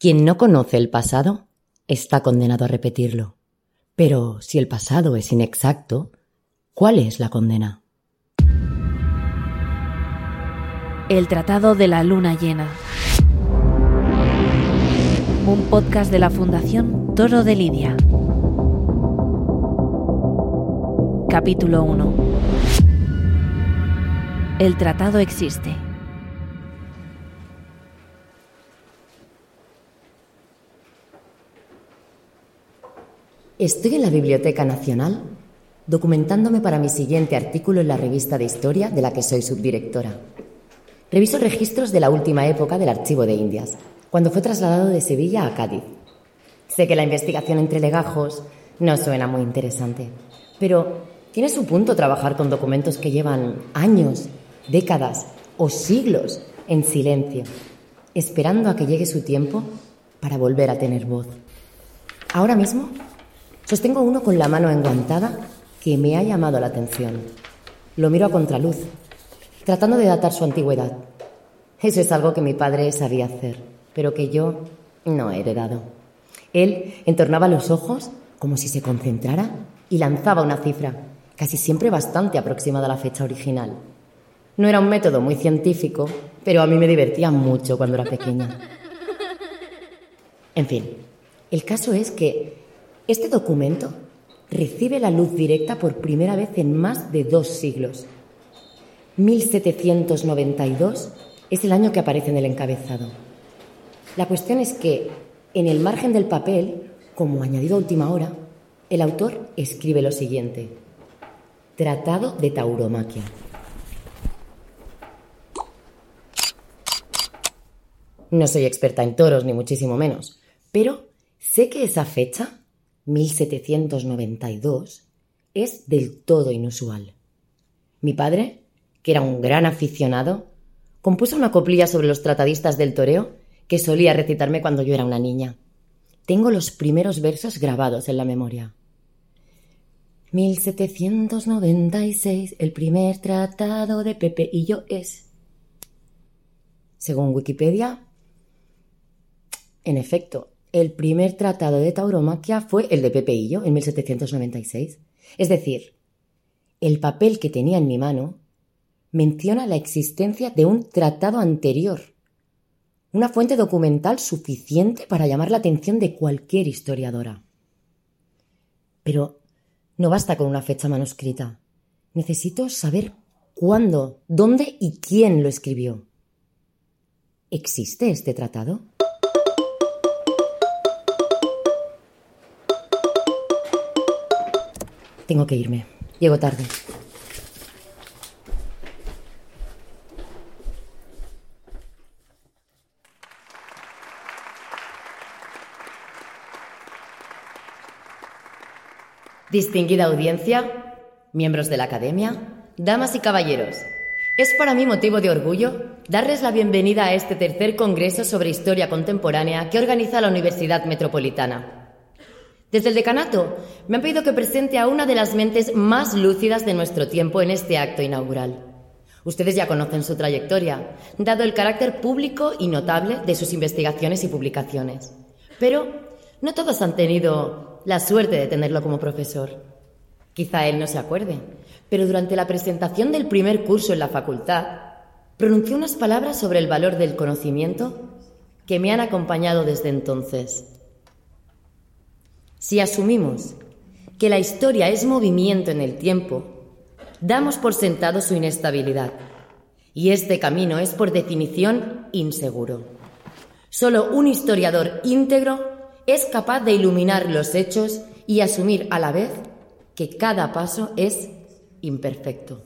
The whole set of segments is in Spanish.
Quien no conoce el pasado está condenado a repetirlo. Pero si el pasado es inexacto, ¿cuál es la condena? El Tratado de la Luna Llena. Un podcast de la Fundación Toro de Lidia. Capítulo 1. El tratado existe. Estoy en la Biblioteca Nacional documentándome para mi siguiente artículo en la revista de historia de la que soy subdirectora. Reviso registros de la última época del Archivo de Indias, cuando fue trasladado de Sevilla a Cádiz. Sé que la investigación entre legajos no suena muy interesante, pero tiene su punto trabajar con documentos que llevan años, décadas o siglos en silencio, esperando a que llegue su tiempo para volver a tener voz. Ahora mismo Sostengo uno con la mano enguantada que me ha llamado la atención. Lo miro a contraluz, tratando de datar su antigüedad. Eso es algo que mi padre sabía hacer, pero que yo no he heredado. Él entornaba los ojos como si se concentrara y lanzaba una cifra, casi siempre bastante aproximada a la fecha original. No era un método muy científico, pero a mí me divertía mucho cuando era pequeña. En fin, el caso es que este documento recibe la luz directa por primera vez en más de dos siglos. 1792 es el año que aparece en el encabezado. La cuestión es que en el margen del papel, como añadido a última hora, el autor escribe lo siguiente. Tratado de tauromaquia. No soy experta en toros, ni muchísimo menos, pero sé que esa fecha 1792, es del todo inusual. Mi padre, que era un gran aficionado, compuso una coplilla sobre los tratadistas del toreo que solía recitarme cuando yo era una niña. Tengo los primeros versos grabados en la memoria. 1796, el primer tratado de Pepe y yo es. Según Wikipedia, en efecto, el primer tratado de tauromaquia fue el de Pepe yo en 1796. Es decir, el papel que tenía en mi mano menciona la existencia de un tratado anterior, una fuente documental suficiente para llamar la atención de cualquier historiadora. Pero no basta con una fecha manuscrita. Necesito saber cuándo, dónde y quién lo escribió. ¿Existe este tratado? Tengo que irme. Llego tarde. Distinguida audiencia, miembros de la Academia, damas y caballeros, es para mí motivo de orgullo darles la bienvenida a este tercer Congreso sobre Historia Contemporánea que organiza la Universidad Metropolitana. Desde el decanato me han pedido que presente a una de las mentes más lúcidas de nuestro tiempo en este acto inaugural. Ustedes ya conocen su trayectoria, dado el carácter público y notable de sus investigaciones y publicaciones. Pero no todos han tenido la suerte de tenerlo como profesor. Quizá él no se acuerde, pero durante la presentación del primer curso en la facultad, pronunció unas palabras sobre el valor del conocimiento que me han acompañado desde entonces. Si asumimos que la historia es movimiento en el tiempo, damos por sentado su inestabilidad. Y este camino es, por definición, inseguro. Solo un historiador íntegro es capaz de iluminar los hechos y asumir a la vez que cada paso es imperfecto.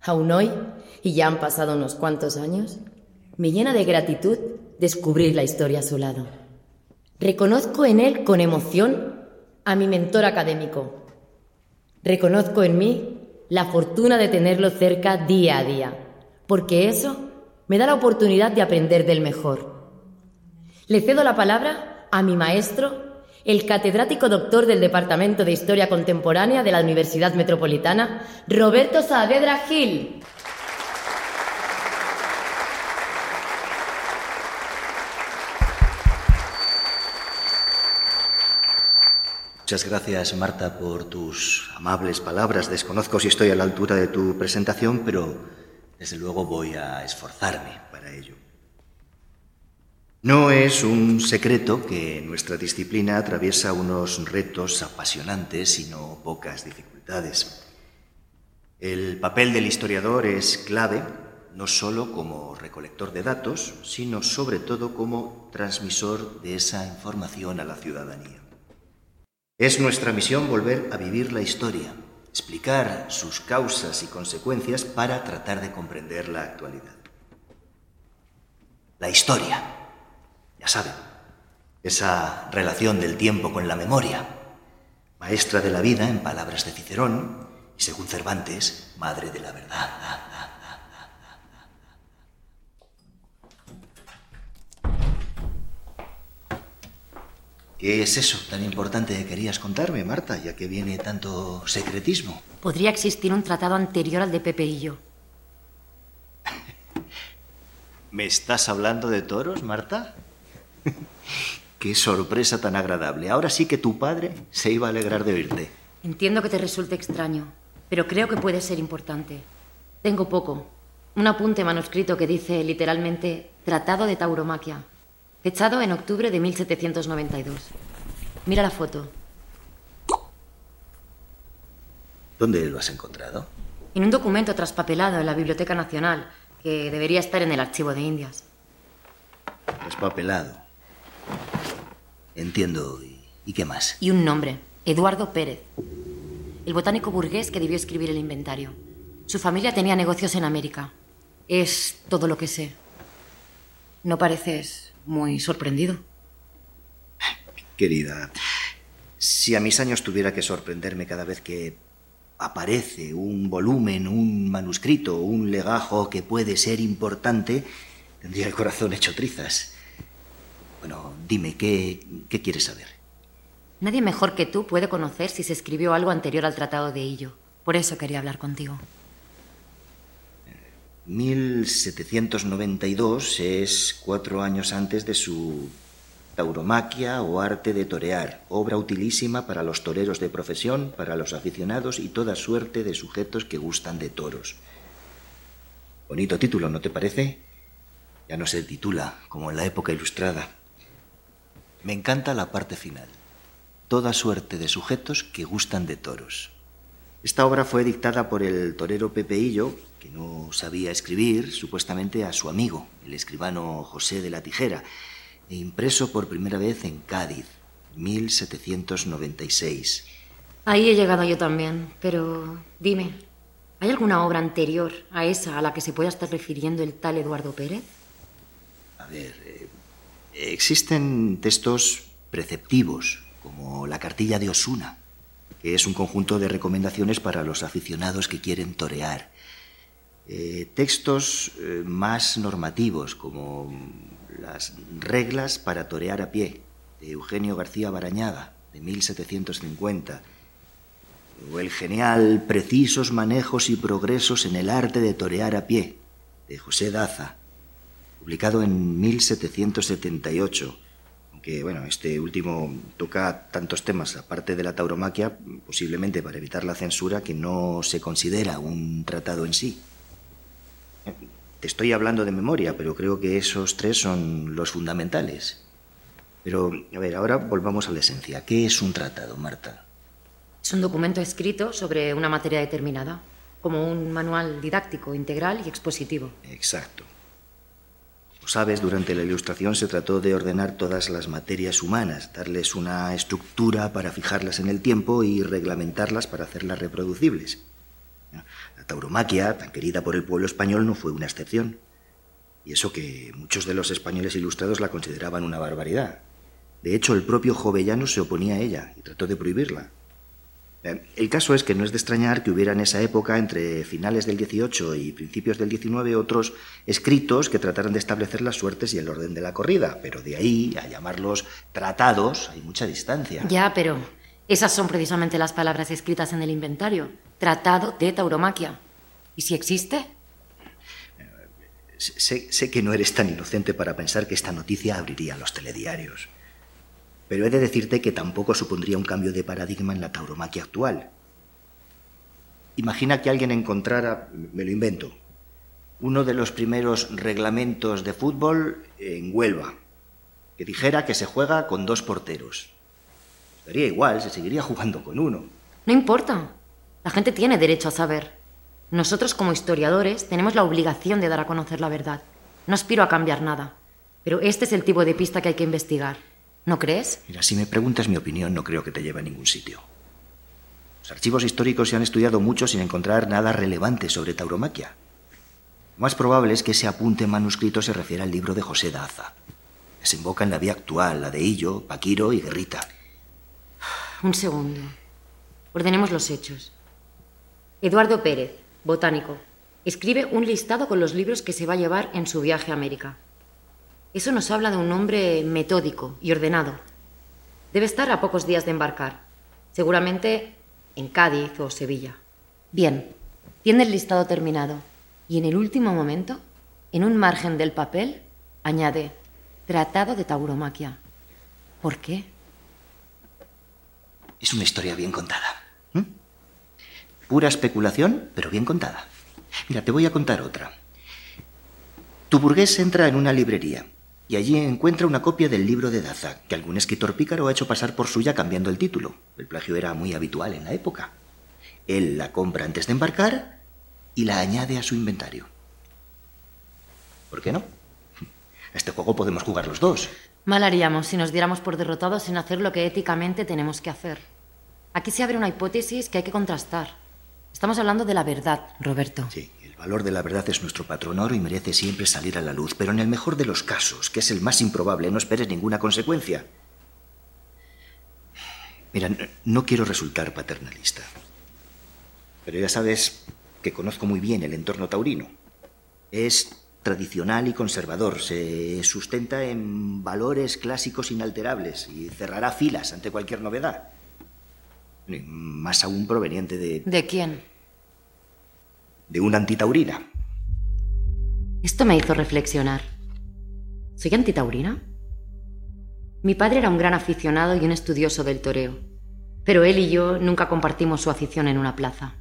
Aún hoy, y ya han pasado unos cuantos años, me llena de gratitud descubrir la historia a su lado. Reconozco en él con emoción a mi mentor académico. Reconozco en mí la fortuna de tenerlo cerca día a día, porque eso me da la oportunidad de aprender del mejor. Le cedo la palabra a mi maestro, el catedrático doctor del Departamento de Historia Contemporánea de la Universidad Metropolitana, Roberto Saavedra Gil. Muchas gracias, Marta, por tus amables palabras. Desconozco si estoy a la altura de tu presentación, pero desde luego voy a esforzarme para ello. No es un secreto que nuestra disciplina atraviesa unos retos apasionantes y no pocas dificultades. El papel del historiador es clave, no solo como recolector de datos, sino sobre todo como transmisor de esa información a la ciudadanía. Es nuestra misión volver a vivir la historia, explicar sus causas y consecuencias para tratar de comprender la actualidad. La historia, ya saben, esa relación del tiempo con la memoria, maestra de la vida en palabras de Cicerón y según Cervantes, madre de la verdad. ¿Qué es eso tan importante que querías contarme, Marta, ya que viene tanto secretismo? Podría existir un tratado anterior al de Pepe y yo. ¿Me estás hablando de toros, Marta? Qué sorpresa tan agradable. Ahora sí que tu padre se iba a alegrar de oírte. Entiendo que te resulte extraño, pero creo que puede ser importante. Tengo poco. Un apunte manuscrito que dice literalmente Tratado de Tauromaquia, fechado en octubre de 1792. Mira la foto. ¿Dónde lo has encontrado? En un documento traspapelado en la Biblioteca Nacional, que debería estar en el archivo de Indias. Traspapelado. Entiendo. ¿Y qué más? Y un nombre, Eduardo Pérez. El botánico burgués que debió escribir el inventario. Su familia tenía negocios en América. Es todo lo que sé. No pareces muy sorprendido. Querida, si a mis años tuviera que sorprenderme cada vez que aparece un volumen, un manuscrito, un legajo que puede ser importante, tendría el corazón hecho trizas. Bueno, dime, ¿qué, qué quieres saber? Nadie mejor que tú puede conocer si se escribió algo anterior al Tratado de Hillo. Por eso quería hablar contigo. 1792 es cuatro años antes de su tauromaquia o arte de torear, obra utilísima para los toreros de profesión, para los aficionados y toda suerte de sujetos que gustan de toros. Bonito título, ¿no te parece? Ya no se titula como en la época ilustrada. Me encanta la parte final. Toda suerte de sujetos que gustan de toros. Esta obra fue dictada por el torero Pepeillo, que no sabía escribir, supuestamente a su amigo, el escribano José de la Tijera, e impreso por primera vez en Cádiz, 1796. Ahí he llegado yo también, pero dime, ¿hay alguna obra anterior a esa a la que se pueda estar refiriendo el tal Eduardo Pérez? A ver, eh, existen textos preceptivos, como la cartilla de Osuna, que es un conjunto de recomendaciones para los aficionados que quieren torear. Eh, textos eh, más normativos, como las reglas para torear a pie, de Eugenio García Barañaga, de 1750, o el genial Precisos manejos y progresos en el arte de torear a pie, de José Daza, publicado en 1778 que bueno, este último toca tantos temas, aparte de la tauromaquia, posiblemente para evitar la censura, que no se considera un tratado en sí. Te estoy hablando de memoria, pero creo que esos tres son los fundamentales. Pero, a ver, ahora volvamos a la esencia. ¿Qué es un tratado, Marta? Es un documento escrito sobre una materia determinada, como un manual didáctico, integral y expositivo. Exacto sabes, durante la Ilustración se trató de ordenar todas las materias humanas, darles una estructura para fijarlas en el tiempo y reglamentarlas para hacerlas reproducibles. Tauromaquia, tan querida por el pueblo español, no fue una excepción. Y eso que muchos de los españoles ilustrados la consideraban una barbaridad. De hecho, el propio Jovellano se oponía a ella y trató de prohibirla. Eh, el caso es que no es de extrañar que hubiera en esa época, entre finales del 18 y principios del 19, otros escritos que trataran de establecer las suertes y el orden de la corrida, pero de ahí a llamarlos tratados hay mucha distancia. Ya, pero esas son precisamente las palabras escritas en el inventario. Tratado de tauromaquia. ¿Y si existe? Sé, sé que no eres tan inocente para pensar que esta noticia abriría los telediarios. Pero he de decirte que tampoco supondría un cambio de paradigma en la tauromaquia actual. Imagina que alguien encontrara, me lo invento, uno de los primeros reglamentos de fútbol en Huelva, que dijera que se juega con dos porteros. Estaría igual, se seguiría jugando con uno. No importa. La gente tiene derecho a saber. Nosotros como historiadores tenemos la obligación de dar a conocer la verdad. No aspiro a cambiar nada. Pero este es el tipo de pista que hay que investigar. ¿No crees? Mira, si me preguntas mi opinión, no creo que te lleve a ningún sitio. Los archivos históricos se han estudiado mucho sin encontrar nada relevante sobre tauromaquia. Lo más probable es que ese apunte manuscrito se refiera al libro de José Daza. Desemboca en la vía actual, la de Illo, Paquiro y Guerrita. Un segundo. Ordenemos los hechos. Eduardo Pérez, botánico, escribe un listado con los libros que se va a llevar en su viaje a América. Eso nos habla de un hombre metódico y ordenado. Debe estar a pocos días de embarcar, seguramente en Cádiz o Sevilla. Bien, tiene el listado terminado y en el último momento, en un margen del papel, añade Tratado de Tauromaquia. ¿Por qué? Es una historia bien contada. Pura especulación, pero bien contada. Mira, te voy a contar otra. Tu burgués entra en una librería y allí encuentra una copia del libro de Daza, que algún escritor pícaro ha hecho pasar por suya cambiando el título. El plagio era muy habitual en la época. Él la compra antes de embarcar y la añade a su inventario. ¿Por qué no? Este juego podemos jugar los dos. Mal haríamos si nos diéramos por derrotados sin hacer lo que éticamente tenemos que hacer. Aquí se abre una hipótesis que hay que contrastar. Estamos hablando de la verdad, Roberto. Sí, el valor de la verdad es nuestro patrón oro y merece siempre salir a la luz, pero en el mejor de los casos, que es el más improbable, no esperes ninguna consecuencia. Mira, no quiero resultar paternalista, pero ya sabes que conozco muy bien el entorno taurino. Es tradicional y conservador, se sustenta en valores clásicos inalterables y cerrará filas ante cualquier novedad. Más aún proveniente de... ¿De quién? De una antitaurina. Esto me hizo reflexionar. ¿Soy antitaurina? Mi padre era un gran aficionado y un estudioso del toreo, pero él y yo nunca compartimos su afición en una plaza.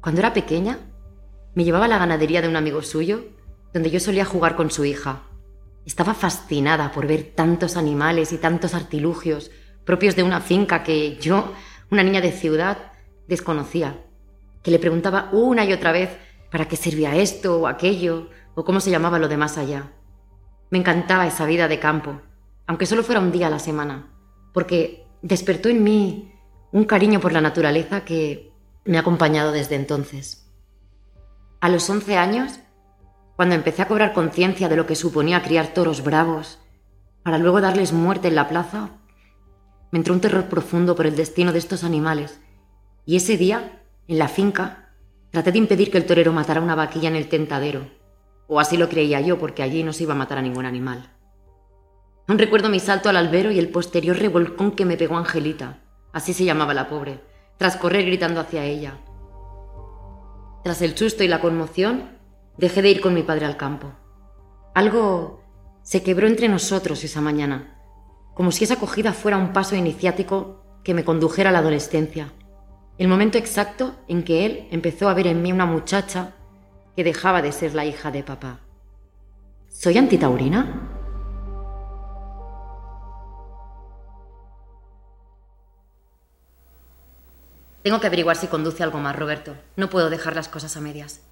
Cuando era pequeña, me llevaba a la ganadería de un amigo suyo, donde yo solía jugar con su hija. Estaba fascinada por ver tantos animales y tantos artilugios propios de una finca que yo una niña de ciudad desconocía, que le preguntaba una y otra vez para qué servía esto o aquello, o cómo se llamaba lo de más allá. Me encantaba esa vida de campo, aunque solo fuera un día a la semana, porque despertó en mí un cariño por la naturaleza que me ha acompañado desde entonces. A los 11 años, cuando empecé a cobrar conciencia de lo que suponía criar toros bravos, para luego darles muerte en la plaza, me entró un terror profundo por el destino de estos animales. Y ese día, en la finca, traté de impedir que el torero matara una vaquilla en el tentadero. O así lo creía yo, porque allí no se iba a matar a ningún animal. Aún recuerdo mi salto al albero y el posterior revolcón que me pegó Angelita, así se llamaba la pobre, tras correr gritando hacia ella. Tras el susto y la conmoción, dejé de ir con mi padre al campo. Algo se quebró entre nosotros esa mañana como si esa acogida fuera un paso iniciático que me condujera a la adolescencia, el momento exacto en que él empezó a ver en mí una muchacha que dejaba de ser la hija de papá. ¿Soy antitaurina? Tengo que averiguar si conduce algo más, Roberto. No puedo dejar las cosas a medias.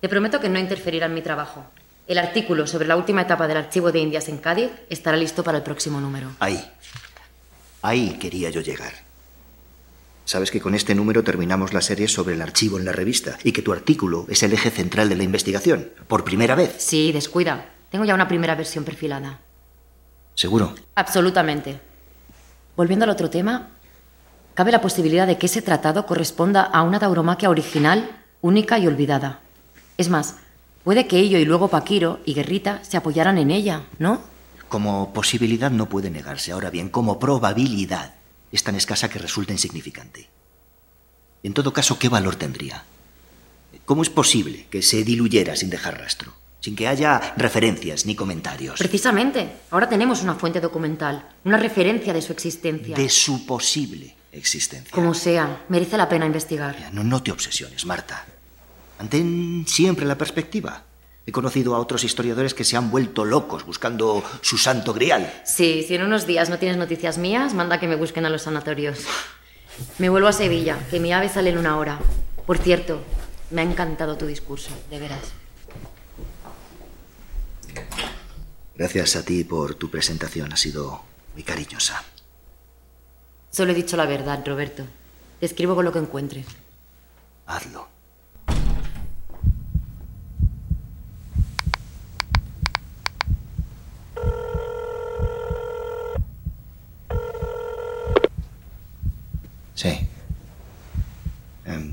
Te prometo que no interferirá en mi trabajo. El artículo sobre la última etapa del archivo de Indias en Cádiz estará listo para el próximo número. Ahí. Ahí quería yo llegar. Sabes que con este número terminamos la serie sobre el archivo en la revista y que tu artículo es el eje central de la investigación. Por primera vez. Sí, descuida. Tengo ya una primera versión perfilada. ¿Seguro? Absolutamente. Volviendo al otro tema, cabe la posibilidad de que ese tratado corresponda a una tauromaquia original, única y olvidada. Es más, Puede que ello y luego Paquiro y Guerrita se apoyaran en ella, ¿no? Como posibilidad no puede negarse. Ahora bien, como probabilidad es tan escasa que resulta insignificante. En todo caso, ¿qué valor tendría? ¿Cómo es posible que se diluyera sin dejar rastro? sin que haya referencias ni comentarios. Precisamente, ahora tenemos una fuente documental, una referencia de su existencia. De su posible existencia. Como sea, merece la pena investigar. No, no te obsesiones, Marta. Mantén siempre la perspectiva. He conocido a otros historiadores que se han vuelto locos buscando su santo grial. Sí, si en unos días no tienes noticias mías, manda que me busquen a los sanatorios. Me vuelvo a Sevilla, que mi ave sale en una hora. Por cierto, me ha encantado tu discurso, de veras. Gracias a ti por tu presentación, ha sido muy cariñosa. Solo he dicho la verdad, Roberto. Te escribo con lo que encuentre. Hazlo. Sí. Em,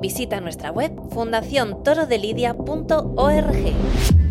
visita nuestra web fundaciontorodelidia.org.